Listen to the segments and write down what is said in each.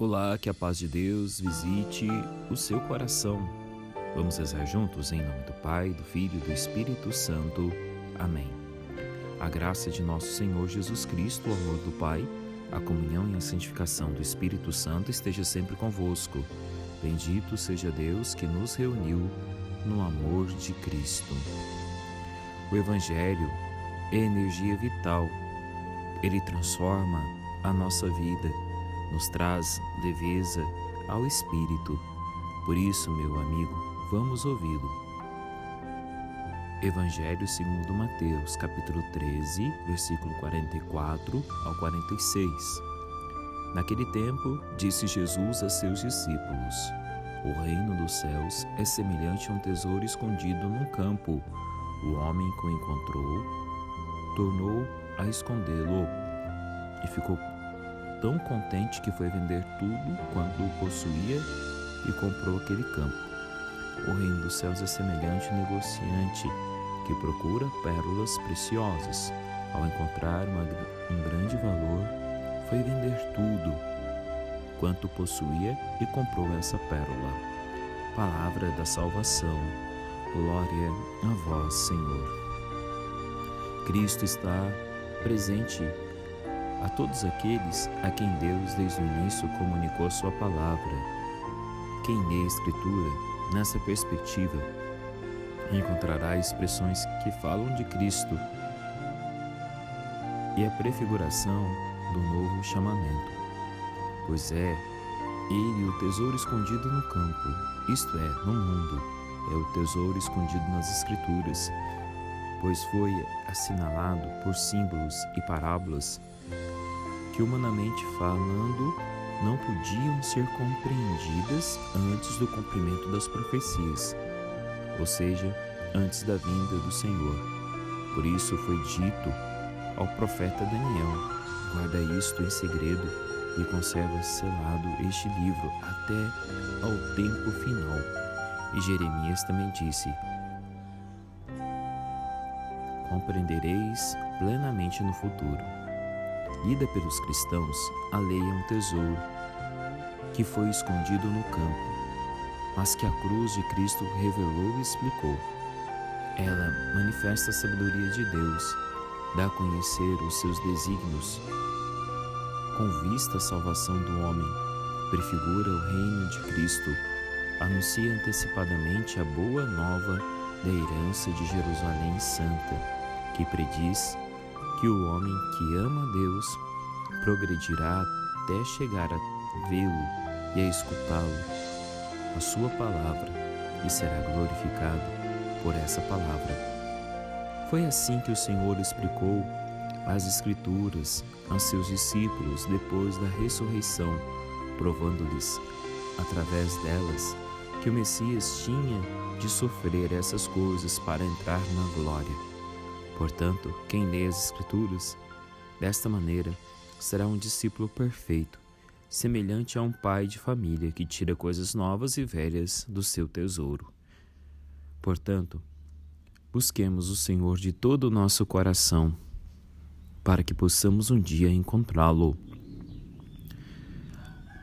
Olá, que a paz de Deus visite o seu coração. Vamos rezar juntos em nome do Pai, do Filho e do Espírito Santo. Amém. A graça de nosso Senhor Jesus Cristo, o amor do Pai, a comunhão e a santificação do Espírito Santo esteja sempre convosco. Bendito seja Deus que nos reuniu no amor de Cristo. O Evangelho é energia vital. Ele transforma a nossa vida nos traz leveza ao espírito. Por isso, meu amigo, vamos ouvi-lo. Evangelho segundo Mateus, capítulo 13, versículo 44 ao 46. Naquele tempo, disse Jesus a seus discípulos: O reino dos céus é semelhante a um tesouro escondido num campo. O homem que o encontrou tornou a escondê-lo e ficou tão contente que foi vender tudo quanto possuía e comprou aquele campo. O reino dos céus é semelhante negociante que procura pérolas preciosas. Ao encontrar uma, um grande valor, foi vender tudo quanto possuía e comprou essa pérola. Palavra da salvação. Glória a vós, Senhor. Cristo está presente a todos aqueles a quem Deus desde o início comunicou sua palavra. Quem lê a Escritura nessa perspectiva encontrará expressões que falam de Cristo e a prefiguração do novo chamamento, pois é ele o tesouro escondido no campo, isto é, no mundo, é o tesouro escondido nas Escrituras, pois foi assinalado por símbolos e parábolas que, humanamente falando, não podiam ser compreendidas antes do cumprimento das profecias, ou seja, antes da vinda do Senhor. Por isso foi dito ao profeta Daniel: guarda isto em segredo e conserva selado este livro até ao tempo final. E Jeremias também disse: Compreendereis plenamente no futuro lida pelos cristãos, a lei é um tesouro que foi escondido no campo, mas que a cruz de Cristo revelou e explicou. Ela manifesta a sabedoria de Deus, dá a conhecer os seus desígnios, com vista à salvação do homem, prefigura o reino de Cristo, anuncia antecipadamente a boa nova da herança de Jerusalém Santa, que prediz que o homem que ama Deus progredirá até chegar a vê-lo e a escutá-lo, a sua palavra, e será glorificado por essa palavra. Foi assim que o Senhor explicou as Escrituras a seus discípulos depois da ressurreição, provando-lhes, através delas, que o Messias tinha de sofrer essas coisas para entrar na glória. Portanto, quem lê as Escrituras desta maneira será um discípulo perfeito, semelhante a um pai de família que tira coisas novas e velhas do seu tesouro. Portanto, busquemos o Senhor de todo o nosso coração, para que possamos um dia encontrá-lo.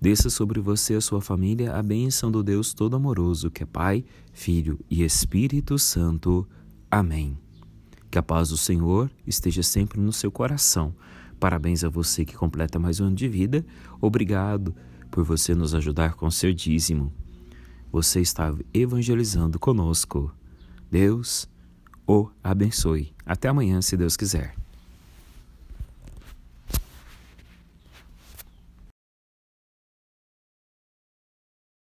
Desça sobre você e a sua família a bênção do Deus Todo-Amoroso, que é Pai, Filho e Espírito Santo. Amém. Que a paz do Senhor esteja sempre no seu coração. Parabéns a você que completa mais um ano de vida. Obrigado por você nos ajudar com seu dízimo. Você está evangelizando conosco. Deus o abençoe. Até amanhã, se Deus quiser.